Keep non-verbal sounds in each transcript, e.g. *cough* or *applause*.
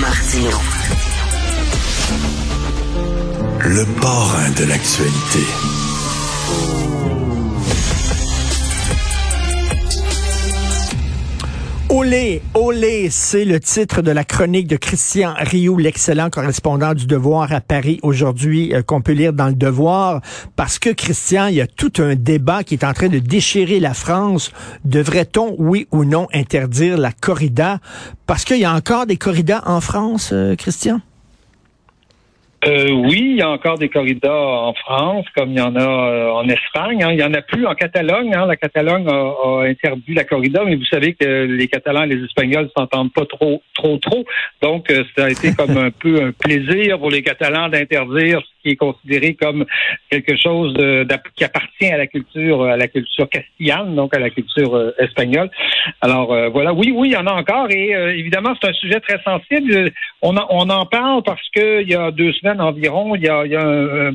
Martino. Le parrain de l'actualité. Olé, olé, c'est le titre de la chronique de Christian Rioux, l'excellent correspondant du Devoir à Paris aujourd'hui, euh, qu'on peut lire dans le Devoir, parce que Christian, il y a tout un débat qui est en train de déchirer la France. Devrait-on, oui ou non, interdire la corrida? Parce qu'il y a encore des corridas en France, euh, Christian? Euh, oui, il y a encore des corridas en France, comme il y en a euh, en Espagne. Hein. Il y en a plus en Catalogne. Hein. La Catalogne a, interdit la corrida, mais vous savez que les Catalans et les Espagnols s'entendent pas trop, trop, trop. Donc, euh, ça a été *laughs* comme un peu un plaisir pour les Catalans d'interdire qui est considéré comme quelque chose de, qui appartient à la culture à la culture castillane, donc à la culture euh, espagnole. Alors euh, voilà, oui, oui, il y en a encore et euh, évidemment c'est un sujet très sensible. On, on en parle parce que il y a deux semaines environ, il y a, il y a un,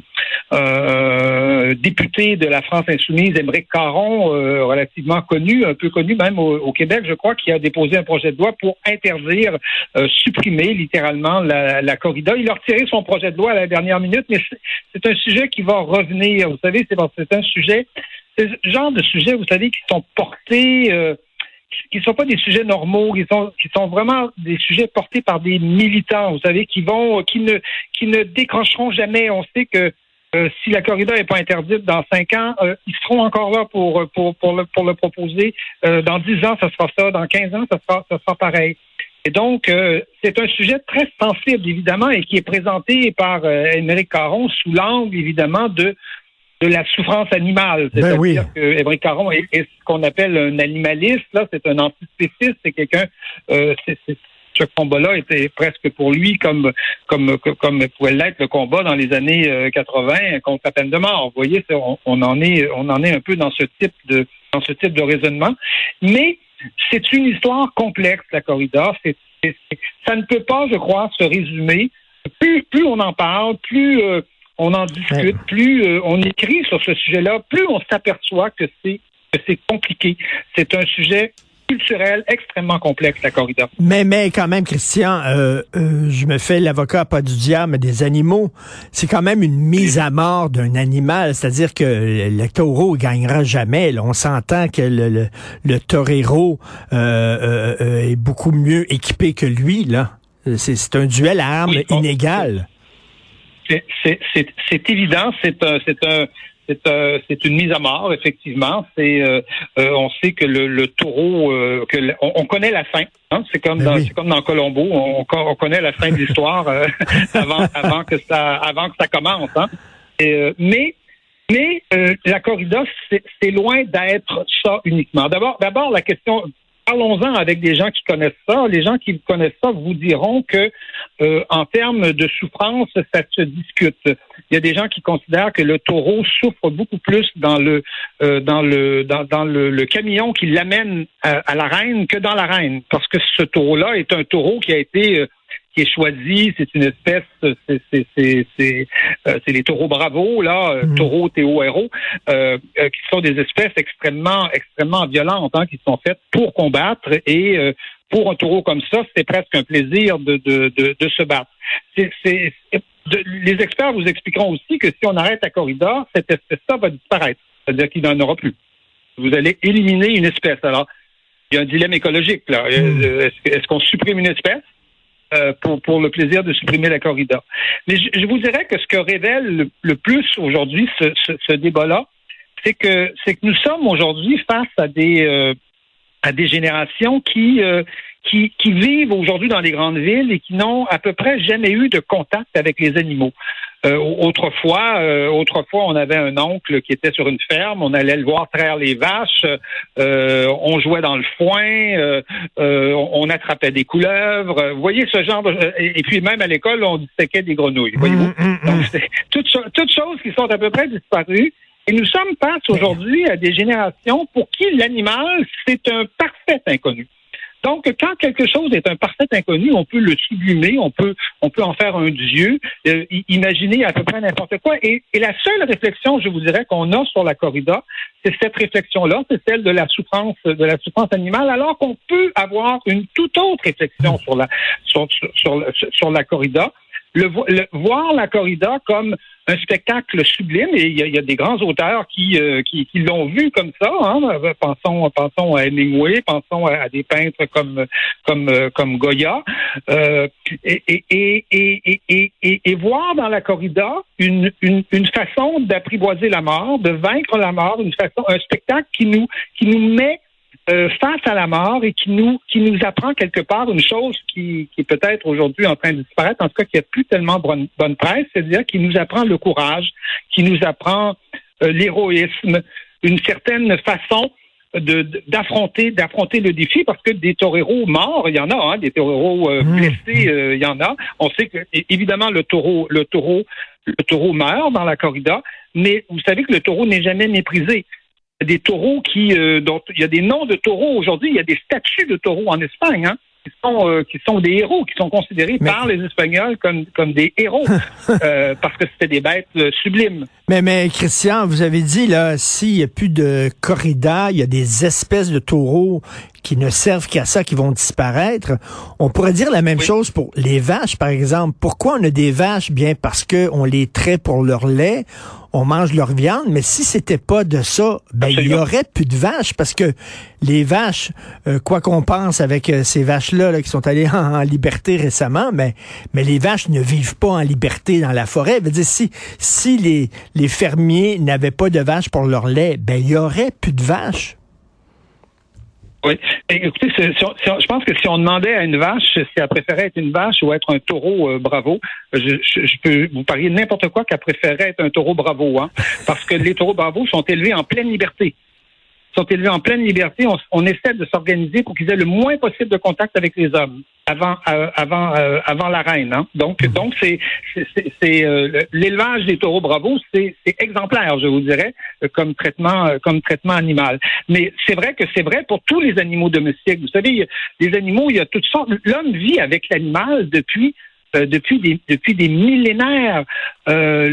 un, député de la France insoumise, Émeric Caron, relativement connu, un peu connu même au, Québec, je crois, qui a déposé un projet de loi pour interdire, supprimer littéralement la, la corrida. Il a retiré son projet de loi à la dernière minute, mais c'est un sujet qui va revenir. Vous savez, c'est un sujet, c'est ce genre de sujet, vous savez, qui sont portés, euh, qui ne sont pas des sujets normaux, qui sont, vraiment des sujets portés par des militants, vous savez, qui vont, qui ne, qui ne décrocheront jamais. On sait que euh, si la corrida n'est pas interdite dans cinq ans, euh, ils seront encore là pour, pour, pour, le, pour le proposer. dans dix ans, ça sera ça. Dans quinze ans, ça sera, ça sera pareil. Et donc, euh, c'est un sujet très sensible, évidemment, et qui est présenté par euh, Émeric Caron sous l'angle, évidemment, de de la souffrance animale. Ben C'est-à-dire que Émeric Caron est, ce qu'on appelle un animaliste. Là, c'est un antispéciste. C'est quelqu'un. Euh, ce combat-là était presque pour lui comme comme comme pouvait l'être le combat dans les années 80 euh, contre la peine de mort. Vous voyez, on, on en est on en est un peu dans ce type de dans ce type de raisonnement. Mais c'est une histoire complexe, la corrida. ça ne peut pas, je crois, se résumer. Plus, plus on en parle, plus euh, on en discute, plus euh, on écrit sur ce sujet-là, plus on s'aperçoit que c'est que c'est compliqué. C'est un sujet culturel extrêmement complexe, la corrida. Mais, mais quand même, Christian, euh, euh, je me fais l'avocat pas du diable, mais des animaux. C'est quand même une mise à mort d'un animal. C'est-à-dire que le taureau gagnera jamais. On s'entend que le, le, le torero euh, est beaucoup mieux équipé que lui. là. C'est un duel à armes inégal. C'est évident. C'est un, un c'est euh, c'est une mise à mort effectivement. C'est euh, euh, on sait que le, le taureau que on, connaît la fin. Hein? C'est comme ben dans c'est comme dans Colombo, on, on connaît la fin de l'histoire *laughs* avant avant que ça avant que ça commence. Hein? Et, mais mais la corrida c'est loin d'être ça uniquement. D'abord d'abord la question parlons-en avec des gens qui connaissent ça. Les gens qui connaissent ça vous diront que, euh, en termes de souffrance, ça se discute. Il y a des gens qui considèrent que le taureau souffre beaucoup plus dans le euh, dans le dans, le, camion qui l'amène à, à, la reine que dans la reine, parce que ce taureau-là est un taureau qui a été euh, qui est choisi, c'est une espèce, c'est euh, les taureaux bravo, là, euh, mhm. taureaux T-O-R-O, euh, qui sont des espèces extrêmement, extrêmement violentes, hein, qui sont faites pour combattre et pour un taureau comme ça, c'est presque un plaisir de, de, de, se battre. les experts vous expliqueront aussi que si on arrête la corrida, cette espèce-là va disparaître. C'est-à-dire qu'il n'en aura plus. Vous allez éliminer une espèce. Alors, il y a un dilemme écologique là. Mhm. Est-ce qu'on supprime une espèce? Euh, pour, pour le plaisir de supprimer la corrida. Mais je, vous dirais que ce que révèle le, plus aujourd'hui ce, ce, ce débat-là, c'est que c'est que nous sommes aujourd'hui face à des euh, à des générations qui euh, qui, qui vivent aujourd'hui dans les grandes villes et qui n'ont à peu près jamais eu de contact avec les animaux. Euh, autrefois, euh, autrefois, on avait un oncle qui était sur une ferme, on allait le voir traire les vaches, euh, on jouait dans le foin, on attrapait des couleuvres. Vous voyez ce genre de... Et puis même à l'école, on disséquait des grenouilles. Voyez-vous? Mmh. Donc, c'est toutes, toutes choses qui sont à peu près disparues. Et nous sommes face aujourd'hui à des générations pour qui l'animal, c'est un parfait inconnu. Donc, quand quelque chose est un parfait inconnu, on peut le sublimer, on peut, on peut en faire un dieu, euh, imaginer à peu près n'importe quoi. Et, et, la seule réflexion, je vous dirais, qu'on a sur la corrida, c'est cette réflexion-là, c'est celle de la souffrance, de la souffrance animale, alors qu'on peut avoir une toute autre réflexion sur la, sur, sur, sur la corrida le, voir la corrida comme un spectacle sublime, et il y, a, des grands auteurs qui, euh, qui, l'ont vu comme ça. Hein. Pensons, pensons à Hemingway, pensons à, des peintres comme comme euh, comme Goya, euh, et, et, et, et, voir dans la corrida une, une, une façon d'apprivoiser la mort, de vaincre la mort, une façon, un spectacle qui nous qui nous met euh, face à la mort et qui nous qui nous apprend quelque part une chose qui, qui est peut-être aujourd'hui en train de disparaître, en tout cas qui a plus tellement bonne, bonne presse, c'est-à-dire qui nous apprend le courage, qui nous apprend euh, l'héroïsme, une certaine façon de d'affronter d'affronter le défi parce que des toreros morts il y en a hein, des toreros euh, mmh. blessés il y en a on sait que évidemment le taureau le taureau le taureau meurt dans la corrida mais vous savez que le taureau n'est jamais méprisé des taureaux qui, euh, dont il y a des noms de taureaux aujourd'hui, il y a des statues de taureaux en Espagne, hein, qui sont euh, qui sont des héros, qui sont considérés par les Espagnols comme comme des héros *laughs* euh, parce que c'était des bêtes sublimes. Mais mais Christian, vous avez dit là, s'il y a plus de corrida, il y a des espèces de taureaux qui ne servent qu'à ça, qui vont disparaître. On pourrait dire la même chose pour les vaches, par exemple. Pourquoi on a des vaches? Bien parce que on les traite pour leur lait on mange leur viande, mais si c'était pas de ça, ben il y aurait plus de vaches parce que les vaches, euh, quoi qu'on pense avec euh, ces vaches-là qui sont allées *laughs* en, liberté récemment, mais mais les vaches ne vivent pas en liberté dans la forêt. Veut dire si si les les fermiers n'avaient pas de vaches pour leur lait, ben il y aurait plus de vaches. Oui. écoutez, je pense que si on demandait à une vache si elle préférait être une vache ou être un taureau euh, bravo, je, peux vous parier n'importe quoi qu'elle préférait être un taureau bravo, hein, parce que les taureaux bravo sont élevés en pleine liberté sont élevés en pleine liberté. On, essaie de s'organiser pour qu'ils aient le moins possible de contact avec les hommes avant euh, avant euh, avant la reine. Hein. Donc mmh. donc c'est c'est euh, l'élevage des taureaux bravo, c'est exemplaire, je vous dirais, comme traitement comme traitement animal. Mais c'est vrai que c'est vrai pour tous les animaux domestiques. Vous savez, les animaux, il y a toutes sortes. L'homme vit avec l'animal depuis euh, depuis des depuis des millénaires. Euh,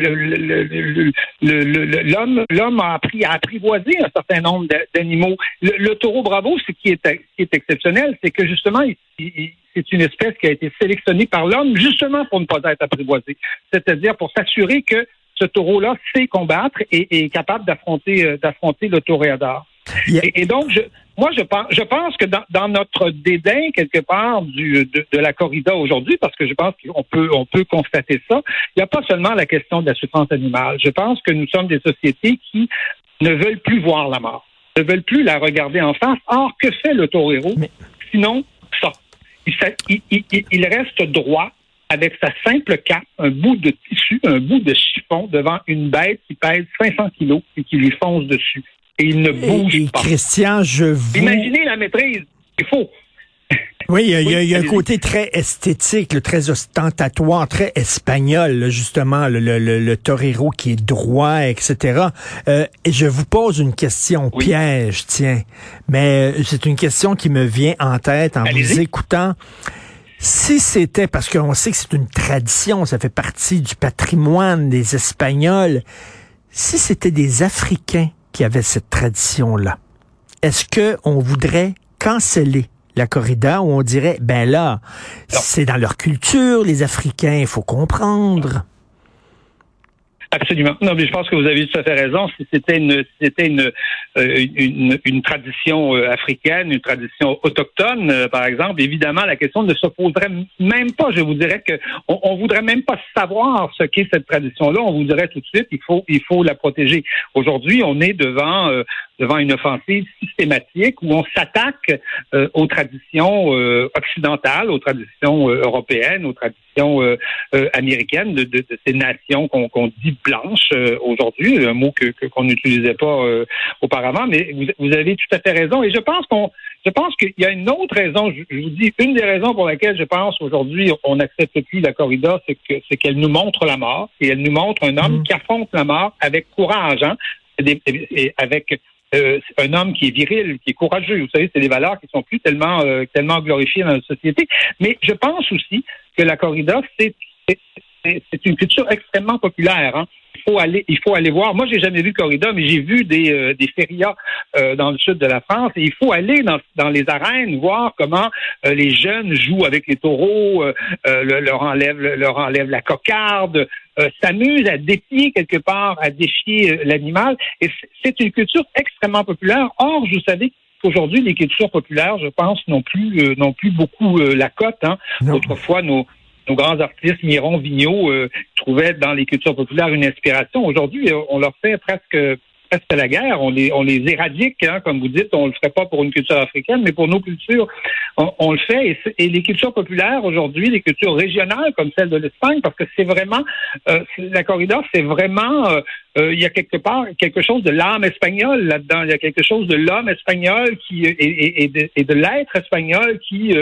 l'homme l'homme a appris à apprivoiser un certain nombre d'animaux. Le, taureau bravo, ce qui est, qui est exceptionnel, c'est que justement, c'est une espèce qui a été sélectionnée par l'homme justement pour ne pas être apprivoisé. C'est-à-dire pour s'assurer que ce taureau-là sait combattre et, est capable d'affronter euh, d'affronter le toréador. Et, donc, je, moi, je pense, je pense que dans, dans notre dédain quelque part du, de, de la corrida aujourd'hui, parce que je pense qu'on peut, on peut constater ça, il n'y a pas seulement la question de la souffrance animale. Je pense que nous sommes des sociétés qui ne veulent plus voir la mort, ne veulent plus la regarder en face. Or, que fait le taureau? Sinon, ça. Il, il, il reste droit avec sa simple cape, un bout de tissu, un bout de chiffon devant une bête qui pèse 500 kilos et qui lui fonce dessus et il ne bouge pas. Christian, je vous... Imaginez la maîtrise. Il faut. Oui, il y a, un côté très esthétique, très ostentatoire, très espagnol, justement, le, le, le, torero qui est droit, etc. Euh, et je vous pose une question piège, tiens, mais euh, c'est une question qui me vient en tête en vous écoutant. Si c'était, parce qu'on sait que c'est une tradition, ça fait partie du patrimoine des Espagnols, si c'était des Africains qui avait cette tradition-là. Est-ce que on voudrait canceller la corrida ou on dirait, ben là, c'est dans leur culture, les Africains, il faut comprendre. Absolument. Non, mais je pense que vous avez tout à fait raison. Si c'était une, c'était une, euh, une, une, tradition euh, africaine, une tradition autochtone, euh, par exemple, évidemment, la question ne se poserait même pas. Je vous dirais que on, on voudrait même pas savoir ce qu'est cette tradition-là. On vous dirait tout de suite, il faut, il faut la protéger. Aujourd'hui, on est devant devant une offensive systématique où on s'attaque euh, aux traditions euh, occidentales, aux traditions euh, européennes, aux traditions américaines de, de, ces nations qu'on dit blanches aujourd'hui, un mot que qu'on n'utilisait pas auparavant. Mais vous, vous, avez tout à fait raison. Et je pense qu'on je pense qu'il y a une autre raison. Je, vous dis une des raisons pour laquelle je pense aujourd'hui on n'accepte plus la corrida, c'est que c'est qu'elle nous montre la mort et elle nous montre un homme mmh. qui affronte la mort avec courage, hein, et avec un homme qui est viril, qui est courageux. Vous savez, c'est des valeurs qui sont plus tellement tellement glorifiées dans la société. Mais je pense aussi que la corrida, c'est c'est une culture extrêmement populaire. Hein. Il faut aller, il faut aller voir. Moi, j'ai jamais vu corrida, mais j'ai vu des euh, des férias euh, dans le sud de la France. Et il faut aller dans, dans les arènes voir comment euh, les jeunes jouent avec les taureaux, leur enlève leur enlève la cocarde, s'amusent à défier quelque part, à défier l'animal. Et c'est une culture extrêmement populaire. Or, vous savez qu'aujourd'hui, les cultures populaires, je pense, n'ont plus n'ont plus beaucoup la cote. Hein. Autrefois, nos nos grands artistes, Miron, Vigneault, euh, trouvaient dans les cultures populaires une inspiration. Aujourd'hui, euh, on leur fait presque presque la guerre. On les, on les éradique, hein, comme vous dites. On le ferait pas pour une culture africaine, mais pour nos cultures, on, le fait. Et, les cultures populaires aujourd'hui, les cultures régionales comme celle de l'Espagne, parce que c'est vraiment euh, la corrida, c'est vraiment il y a quelque part quelque chose de l'âme espagnole là-dedans. Il y a quelque chose de l'homme espagnol qui et, et, de, de l'être espagnol qui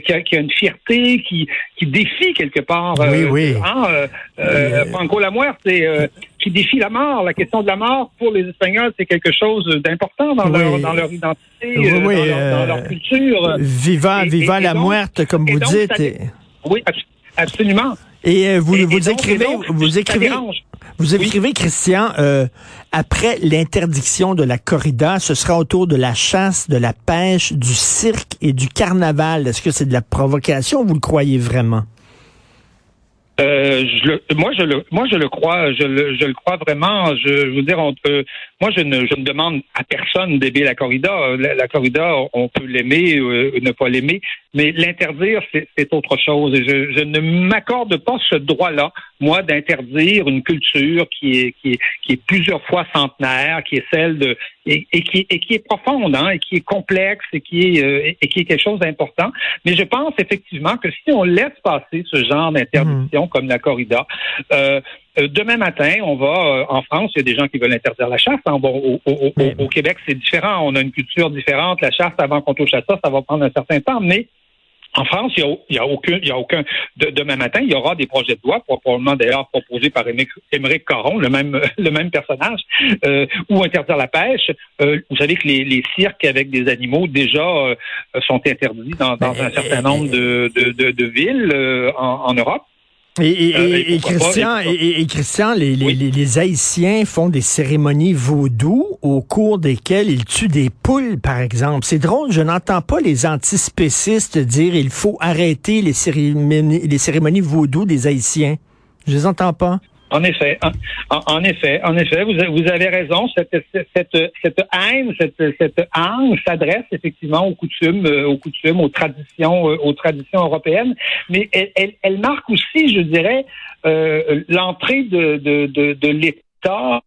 qui, a, une fierté, qui, qui défie quelque part. Oui, euh, oui. Hein, euh, euh, Franco la c'est qui défie la mort. La question de la mort pour les Espagnols, c'est quelque chose d'important dans, leur, dans leur identité, dans, leur, culture. Viva, viva la muerte, comme vous dites. oui, absolument. Et vous, vous écrivez, vous écrivez, vous écrivez, Christian, euh, après l'interdiction de la corrida, ce sera autour de la chasse, de la pêche, du cirque et du carnaval. Est-ce que c'est de la provocation ou vous le croyez vraiment? Euh, je le, moi, je le, moi, je le crois, je le, je le crois vraiment. Je, je veux dire, on moi, je ne, je ne demande à personne d'aimer la corrida. La, corrida, on peut l'aimer, ou euh, ne pas l'aimer, mais l'interdire, c'est autre chose. je, je ne m'accorde pas ce droit-là, moi, d'interdire une culture qui est, qui est, qui est plusieurs fois centenaire, qui est celle de et, qui, et qui est profonde, hein, et qui est complexe, et qui est, euh, et qui est quelque chose d'important. Mais je pense effectivement que si on laisse passer ce genre d'interdiction mmh. comme la corrida, euh, demain matin, on va euh, en France, il y a des gens qui veulent interdire la chasse. Hein. Bon, au, Québec, c'est différent. On a une culture différente. La chasse, avant qu'on touche à ça, ça va prendre un certain temps. Mais en France, il n'y a, a, aucun, il y a aucun. demain matin, il y aura des projets de loi, probablement d'ailleurs proposés par Émeric Caron, le même, *laughs* le même personnage, euh, ou interdire la pêche. vous savez que les, cirques avec des animaux déjà sont interdits dans, un certain nombre de, de, villes en Europe. Et, Christian, et, Christian, les, les, Haïtiens font des cérémonies vaudou au cours desquelles ils tuent des poules, par exemple. C'est drôle, je n'entends pas les antispécistes dire il faut arrêter les cérémonies, les cérémonies vaudou des Haïtiens. Je les entends pas. En effet, en, effet, en effet, vous, vous avez raison. Cette, cette, cette haine, cette, cette haine s'adresse effectivement aux coutumes, euh, aux coutumes, aux traditions, euh, aux traditions européennes, mais elle, elle, elle marque aussi, je dirais, euh, l'entrée de, de, de, de l'État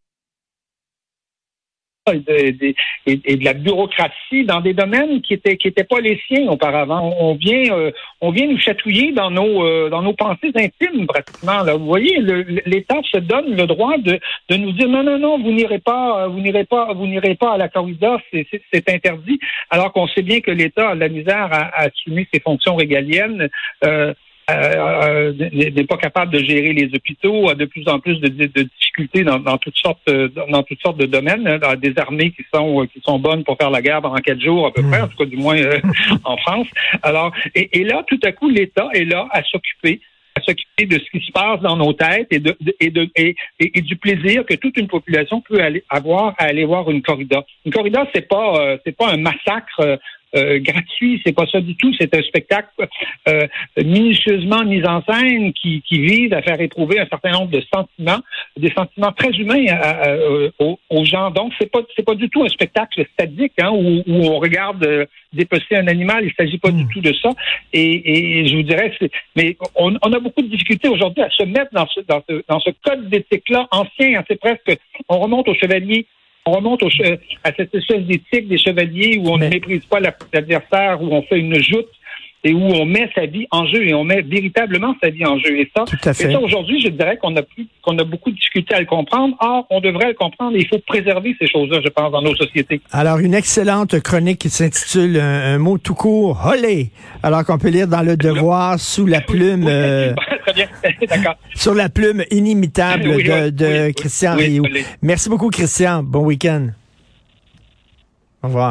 et de, la bureaucratie dans des domaines qui étaient qui étaient pas les siens auparavant. On vient euh, on vient nous chatouiller dans nos euh, dans nos pensées intimes pratiquement. Là. Vous voyez, l'État se donne le droit de, de nous dire non non non vous n'irez pas vous n'irez pas vous n'irez pas à la corrida c'est interdit alors qu'on sait bien que l'État a la misère à, assumer ses fonctions régaliennes. Euh, euh, euh, n'est pas capable de gérer les hôpitaux, a de plus en plus de, difficultés dans, toutes sortes dans toutes sortes de domaines, hein, des armées qui sont qui sont bonnes pour faire la guerre pendant quatre jours à peu près, hmm. en tout cas du moins euh, *laughs* en France. Alors et, là, tout à coup, l'État est là à s'occuper à s'occuper de ce qui se passe dans nos têtes et de, et, de et, et, du plaisir que toute une population peut aller avoir à aller voir une corrida. Une corrida, c'est pas c'est pas un massacre euh, gratuit, c'est pas ça du tout. C'est un spectacle euh, minutieusement mis en scène qui, qui vise à faire éprouver un certain nombre de sentiments, des sentiments très humains euh, aux, gens. Donc c'est pas c'est pas du tout un spectacle stadique hein, où, où, on regarde euh, dépecer un animal. Il s'agit pas du hmm. tout de ça. Et, et je vous dirais, mais on, on, a beaucoup de difficultés aujourd'hui à se mettre dans ce dans ce, dans ce code d'éthique là ancien. Hein, c'est presque on remonte au chevalier on remonte à cette espèce d'éthique des chevaliers où on ne méprise pas l'adversaire, où on fait une joute et où on met sa vie en jeu et on met véritablement sa vie en jeu. Et ça, Et ça aujourd'hui, je dirais qu'on a plus, qu'on a beaucoup de difficultés à le comprendre. Or, on devrait le comprendre et il faut préserver ces choses-là, je pense, dans nos sociétés. Alors, une excellente chronique qui s'intitule un, mot tout court, Holé. Alors qu'on peut lire dans le Devoir sous la plume, euh, *laughs* Très bien. *laughs* D'accord. sur la plume inimitable de, de Christian Rioux. Merci beaucoup, Christian. Bon week-end. Au revoir.